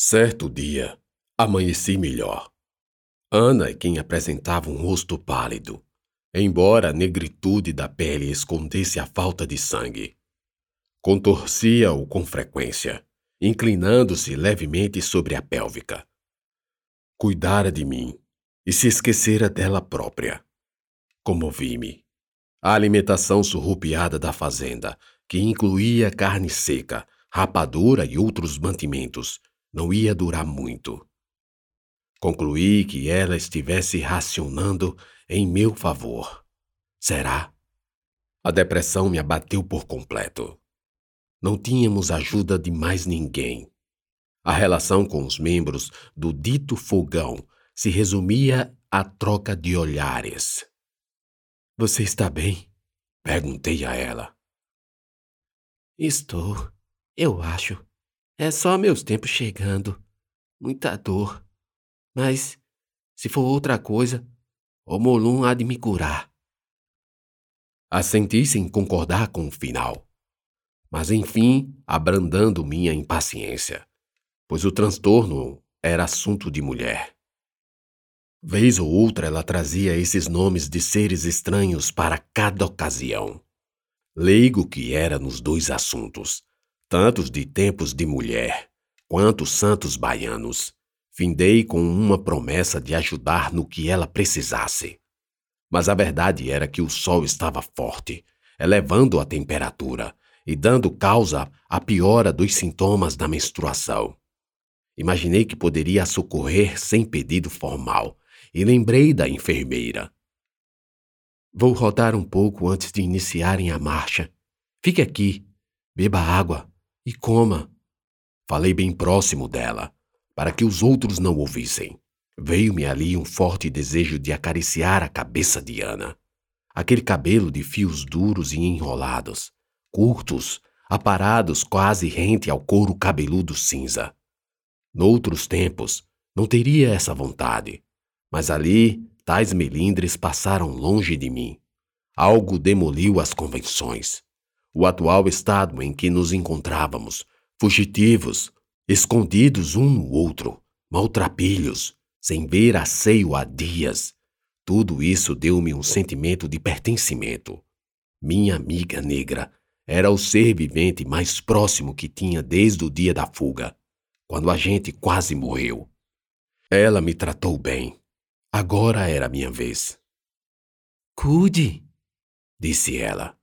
Certo dia, amanheci melhor. Ana é quem apresentava um rosto pálido, embora a negritude da pele escondesse a falta de sangue. Contorcia-o com frequência, inclinando-se levemente sobre a pélvica. Cuidara de mim e se esquecera dela própria. Comovi-me. A alimentação surrupiada da fazenda, que incluía carne seca, rapadura e outros mantimentos, não ia durar muito. Concluí que ela estivesse racionando em meu favor. Será? A depressão me abateu por completo. Não tínhamos ajuda de mais ninguém. A relação com os membros do dito fogão se resumia à troca de olhares. Você está bem? Perguntei a ela. Estou, eu acho. É só meus tempos chegando. Muita dor. Mas, se for outra coisa, o Molum há de me curar. Assenti sem concordar com o final. Mas enfim, abrandando minha impaciência, pois o transtorno era assunto de mulher. Vez ou outra ela trazia esses nomes de seres estranhos para cada ocasião. Leigo que era nos dois assuntos, tantos de tempos de mulher, quanto santos baianos, Findei com uma promessa de ajudar no que ela precisasse. Mas a verdade era que o sol estava forte, elevando a temperatura e dando causa à piora dos sintomas da menstruação. Imaginei que poderia socorrer sem pedido formal e lembrei da enfermeira. Vou rodar um pouco antes de iniciarem a marcha. Fique aqui, beba água e coma. Falei bem próximo dela para que os outros não ouvissem. Veio-me ali um forte desejo de acariciar a cabeça de Ana. Aquele cabelo de fios duros e enrolados, curtos, aparados quase rente ao couro cabeludo cinza. Noutros tempos, não teria essa vontade, mas ali tais melindres passaram longe de mim. Algo demoliu as convenções. O atual estado em que nos encontrávamos, fugitivos, escondidos um no outro, maltrapilhos, sem ver asseio há dias. Tudo isso deu-me um sentimento de pertencimento. Minha amiga negra era o ser vivente mais próximo que tinha desde o dia da fuga, quando a gente quase morreu. Ela me tratou bem. Agora era minha vez. Cuide, disse ela.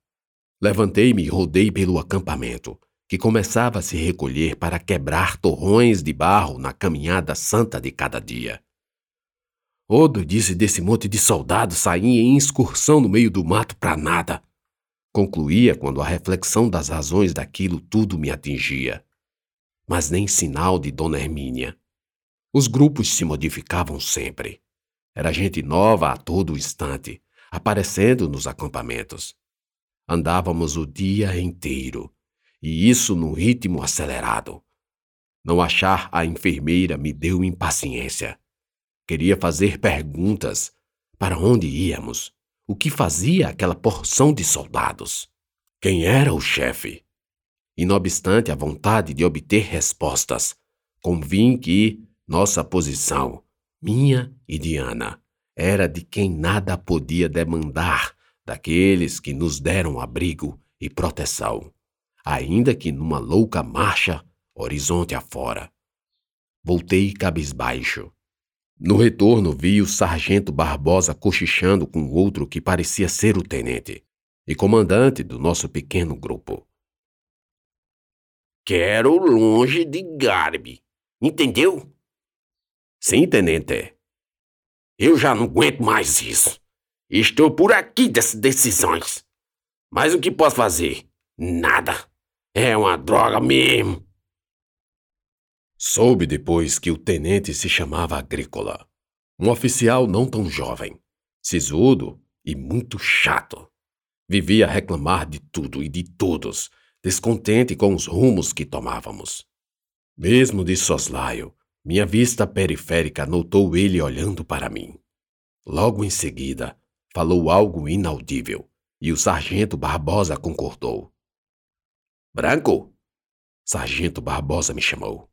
Levantei-me e rodei pelo acampamento, que começava a se recolher para quebrar torrões de barro na caminhada santa de cada dia. Odo disse desse monte de soldados sair em excursão no meio do mato para nada. Concluía quando a reflexão das razões daquilo tudo me atingia. Mas nem sinal de Dona Hermínia. Os grupos se modificavam sempre. Era gente nova a todo instante, aparecendo nos acampamentos. Andávamos o dia inteiro, e isso num ritmo acelerado. Não achar a enfermeira me deu impaciência. Queria fazer perguntas. Para onde íamos? O que fazia aquela porção de soldados? Quem era o chefe? E não obstante a vontade de obter respostas, convim que nossa posição, minha e de Ana, era de quem nada podia demandar daqueles que nos deram abrigo e proteção ainda que numa louca marcha, horizonte afora. Voltei cabisbaixo. No retorno vi o sargento Barbosa cochichando com outro que parecia ser o tenente e comandante do nosso pequeno grupo. Quero longe de Garbi, entendeu? Sim, tenente. Eu já não aguento mais isso. Estou por aqui dessas decisões. Mas o que posso fazer? Nada. É uma droga mesmo. Soube depois que o tenente se chamava Agrícola. Um oficial não tão jovem, sisudo e muito chato. Vivia a reclamar de tudo e de todos, descontente com os rumos que tomávamos. Mesmo de soslaio, minha vista periférica notou ele olhando para mim. Logo em seguida, falou algo inaudível e o sargento Barbosa concordou. Branco? Sargento Barbosa me chamou.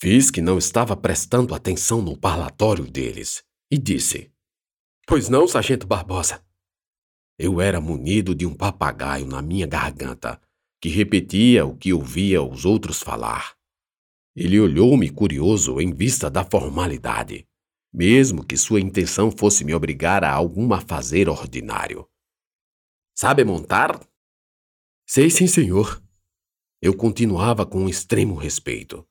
Fiz que não estava prestando atenção no parlatório deles e disse: Pois não, Sargento Barbosa. Eu era munido de um papagaio na minha garganta, que repetia o que ouvia os outros falar. Ele olhou-me curioso em vista da formalidade, mesmo que sua intenção fosse me obrigar a algum fazer ordinário. Sabe montar? Sei sim, senhor. Eu continuava com um extremo respeito.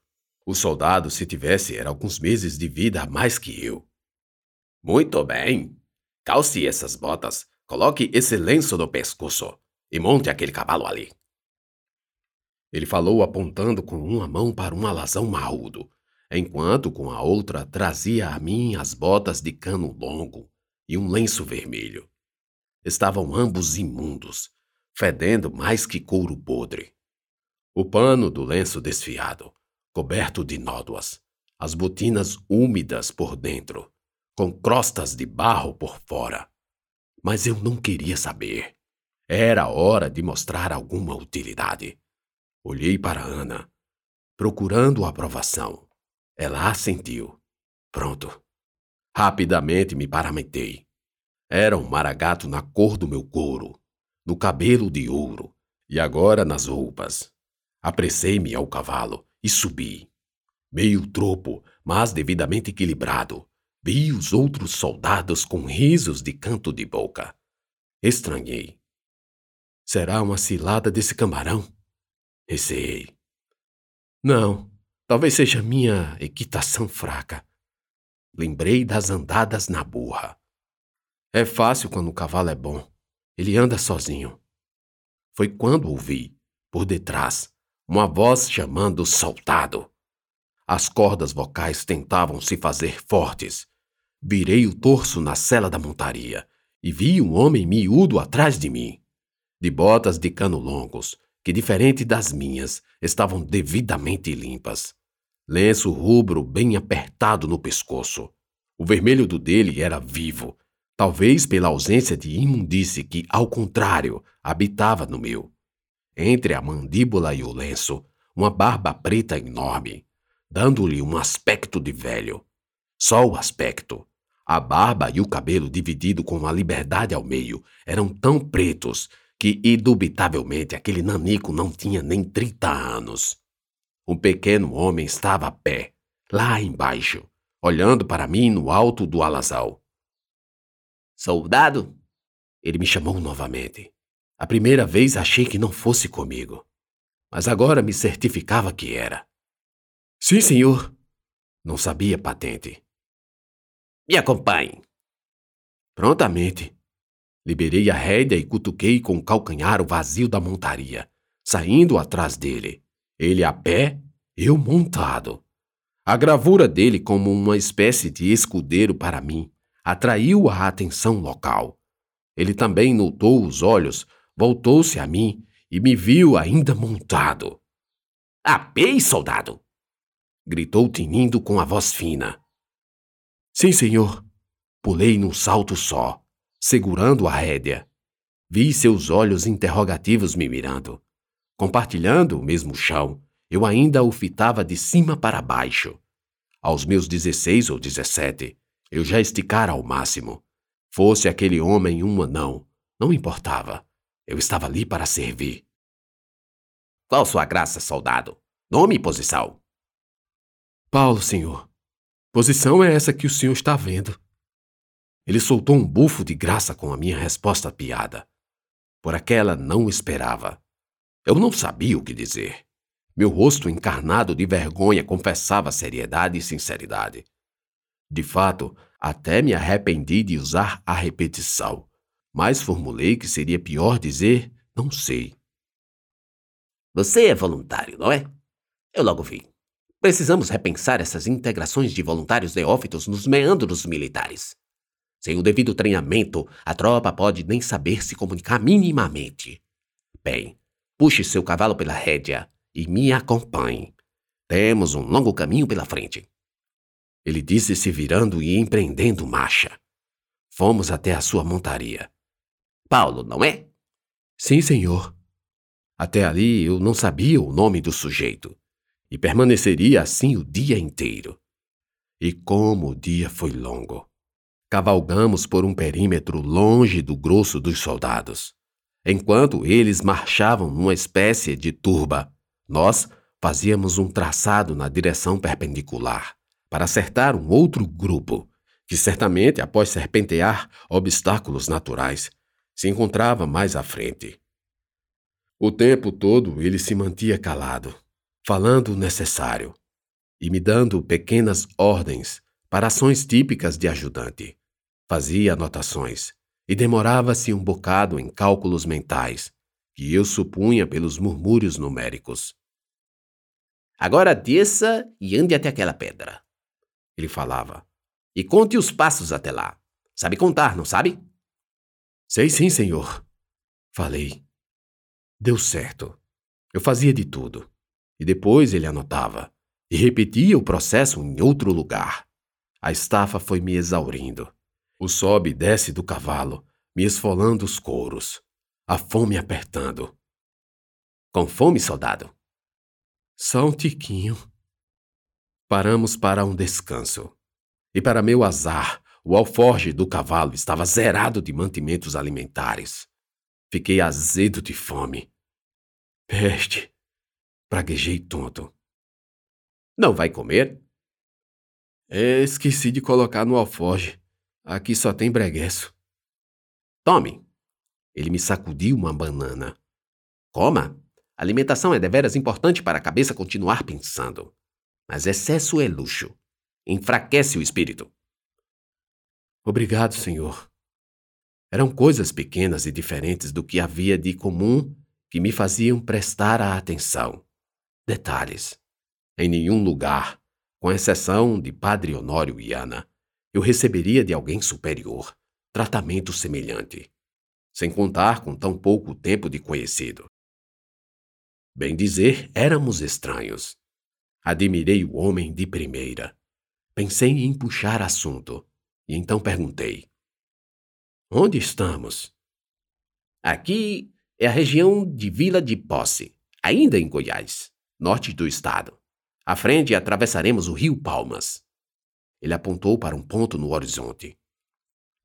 O soldado, se tivesse, era alguns meses de vida a mais que eu. Muito bem. Calce essas botas, coloque esse lenço no pescoço e monte aquele cavalo ali. Ele falou apontando com uma mão para um alazão marrudo, enquanto com a outra trazia a mim as botas de cano longo e um lenço vermelho. Estavam ambos imundos, fedendo mais que couro podre. O pano do lenço desfiado, coberto de nódoas, as botinas úmidas por dentro, com crostas de barro por fora. Mas eu não queria saber. Era hora de mostrar alguma utilidade. Olhei para Ana, procurando aprovação. Ela assentiu. Pronto. Rapidamente me paramentei. Era um maragato na cor do meu couro, no cabelo de ouro e agora nas roupas. Apressei-me ao cavalo e subi. Meio tropo, mas devidamente equilibrado. Vi os outros soldados com risos de canto de boca. Estranhei. Será uma cilada desse camarão? Receei. Não, talvez seja minha equitação fraca. Lembrei das andadas na burra. É fácil quando o cavalo é bom. Ele anda sozinho. Foi quando ouvi, por detrás, uma voz chamando soldado. As cordas vocais tentavam se fazer fortes. Virei o torso na cela da montaria e vi um homem miúdo atrás de mim, de botas de cano longos, que, diferente das minhas, estavam devidamente limpas. Lenço rubro bem apertado no pescoço. O vermelho do dele era vivo, talvez pela ausência de imundície que, ao contrário, habitava no meu entre a mandíbula e o lenço, uma barba preta enorme, dando-lhe um aspecto de velho. Só o aspecto. A barba e o cabelo dividido com uma liberdade ao meio eram tão pretos que, indubitavelmente, aquele nanico não tinha nem trinta anos. Um pequeno homem estava a pé, lá embaixo, olhando para mim no alto do alazal. Soldado? Ele me chamou novamente. A primeira vez achei que não fosse comigo, mas agora me certificava que era. Sim, senhor. Não sabia patente. Me acompanhe. Prontamente. Liberei a rédea e cutuquei com o calcanhar o vazio da montaria, saindo atrás dele. Ele a pé, eu montado. A gravura dele, como uma espécie de escudeiro para mim, atraiu a atenção local. Ele também notou os olhos voltou-se a mim e me viu ainda montado. Apei, soldado! gritou tinindo com a voz fina. Sim, senhor. Pulei num salto só, segurando a rédea. Vi seus olhos interrogativos me mirando. Compartilhando o mesmo chão, eu ainda o fitava de cima para baixo. Aos meus dezesseis ou dezessete, eu já esticara ao máximo. Fosse aquele homem um anão, não importava. Eu estava ali para servir. Qual sua graça, soldado? Nome e posição? Paulo, senhor. Posição é essa que o senhor está vendo. Ele soltou um bufo de graça com a minha resposta piada. Por aquela não esperava. Eu não sabia o que dizer. Meu rosto encarnado de vergonha confessava seriedade e sinceridade. De fato, até me arrependi de usar a repetição mas formulei que seria pior dizer não sei. Você é voluntário, não é? Eu logo vi. Precisamos repensar essas integrações de voluntários neófitos nos meandros militares. Sem o devido treinamento, a tropa pode nem saber se comunicar minimamente. Bem, puxe seu cavalo pela rédea e me acompanhe. Temos um longo caminho pela frente. Ele disse se virando e empreendendo marcha. Fomos até a sua montaria. Paulo, não é? Sim, senhor. Até ali eu não sabia o nome do sujeito. e permaneceria assim o dia inteiro. E como o dia foi longo! Cavalgamos por um perímetro longe do grosso dos soldados. Enquanto eles marchavam numa espécie de turba, nós fazíamos um traçado na direção perpendicular para acertar um outro grupo, que certamente, após serpentear obstáculos naturais, se encontrava mais à frente. O tempo todo ele se mantia calado, falando o necessário e me dando pequenas ordens para ações típicas de ajudante. Fazia anotações e demorava-se um bocado em cálculos mentais, que eu supunha pelos murmúrios numéricos. Agora desça e ande até aquela pedra. Ele falava. E conte os passos até lá. Sabe contar, não sabe? Sei sim, senhor. Falei. Deu certo. Eu fazia de tudo. E depois ele anotava. E repetia o processo em outro lugar. A estafa foi me exaurindo. O sobe e desce do cavalo, me esfolando os couros. A fome apertando. Com fome, soldado? Só um tiquinho. Paramos para um descanso. E para meu azar, o alforge do cavalo estava zerado de mantimentos alimentares. Fiquei azedo de fome. Peste! Praguejei tonto. Não vai comer? É, esqueci de colocar no alforge. Aqui só tem breguesso. Tome. Ele me sacudiu uma banana. Coma. A alimentação é deveras importante para a cabeça continuar pensando. Mas excesso é luxo. Enfraquece o espírito. Obrigado, senhor. Eram coisas pequenas e diferentes do que havia de comum que me faziam prestar a atenção. Detalhes. Em nenhum lugar, com exceção de Padre Honório e Ana, eu receberia de alguém superior tratamento semelhante, sem contar com tão pouco tempo de conhecido. Bem dizer, éramos estranhos. Admirei o homem de primeira. Pensei em puxar assunto, e então perguntei: Onde estamos? Aqui é a região de Vila de Posse, ainda em Goiás, norte do estado. À frente atravessaremos o rio Palmas. Ele apontou para um ponto no horizonte.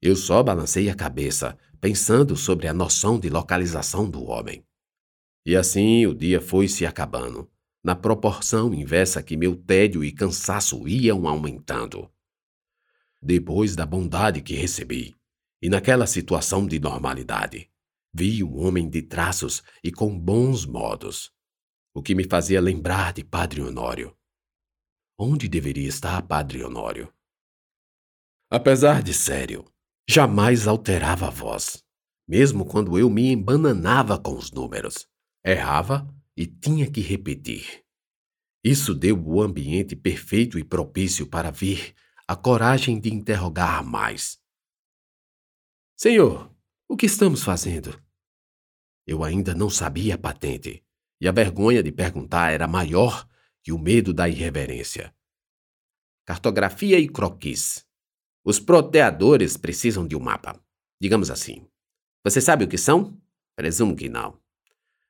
Eu só balancei a cabeça, pensando sobre a noção de localização do homem. E assim o dia foi se acabando, na proporção inversa que meu tédio e cansaço iam aumentando. Depois da bondade que recebi, e naquela situação de normalidade, vi um homem de traços e com bons modos, o que me fazia lembrar de Padre Honório. Onde deveria estar Padre Honório? Apesar de sério, jamais alterava a voz, mesmo quando eu me embananava com os números. Errava e tinha que repetir. Isso deu o ambiente perfeito e propício para vir a coragem de interrogar mais. Senhor, o que estamos fazendo? Eu ainda não sabia a patente, e a vergonha de perguntar era maior que o medo da irreverência. Cartografia e croquis. Os proteadores precisam de um mapa. Digamos assim. Você sabe o que são? Presumo que não.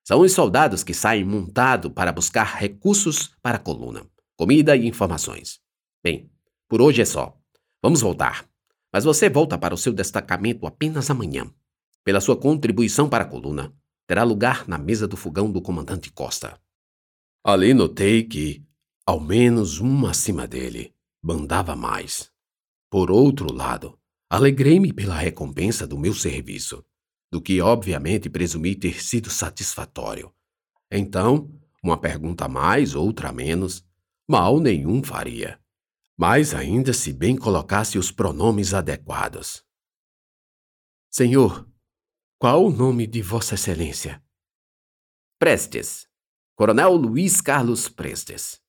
São os soldados que saem montados para buscar recursos para a coluna, comida e informações. Bem, por hoje é só. Vamos voltar. Mas você volta para o seu destacamento apenas amanhã. Pela sua contribuição para a coluna, terá lugar na mesa do fogão do comandante Costa. Ali notei que, ao menos um acima dele, bandava mais. Por outro lado, alegrei-me pela recompensa do meu serviço, do que obviamente presumi ter sido satisfatório. Então, uma pergunta a mais, outra a menos, mal nenhum faria mais ainda se bem colocasse os pronomes adequados. Senhor, qual o nome de Vossa Excelência? Prestes. Coronel Luiz Carlos Prestes.